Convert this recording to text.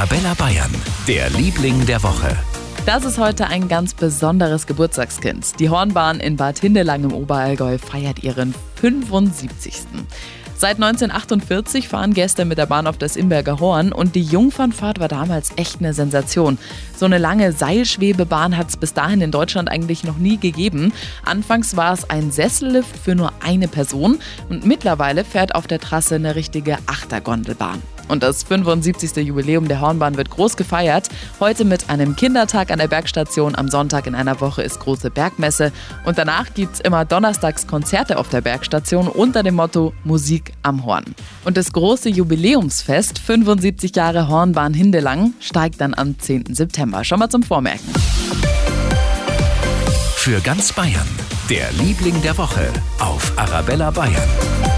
Arabella Bayern, der Liebling der Woche. Das ist heute ein ganz besonderes Geburtstagskind. Die Hornbahn in Bad Hindelang im Oberallgäu feiert ihren 75. Seit 1948 fahren Gäste mit der Bahn auf das Imberger Horn und die Jungfernfahrt war damals echt eine Sensation. So eine lange Seilschwebebahn hat es bis dahin in Deutschland eigentlich noch nie gegeben. Anfangs war es ein Sessellift für nur eine Person und mittlerweile fährt auf der Trasse eine richtige Achtergondelbahn. Und das 75. Jubiläum der Hornbahn wird groß gefeiert. Heute mit einem Kindertag an der Bergstation. Am Sonntag in einer Woche ist große Bergmesse. Und danach gibt es immer donnerstags Konzerte auf der Bergstation unter dem Motto Musik am Horn. Und das große Jubiläumsfest 75 Jahre Hornbahn Hindelang steigt dann am 10. September. Schon mal zum Vormerken. Für ganz Bayern, der Liebling der Woche auf Arabella Bayern.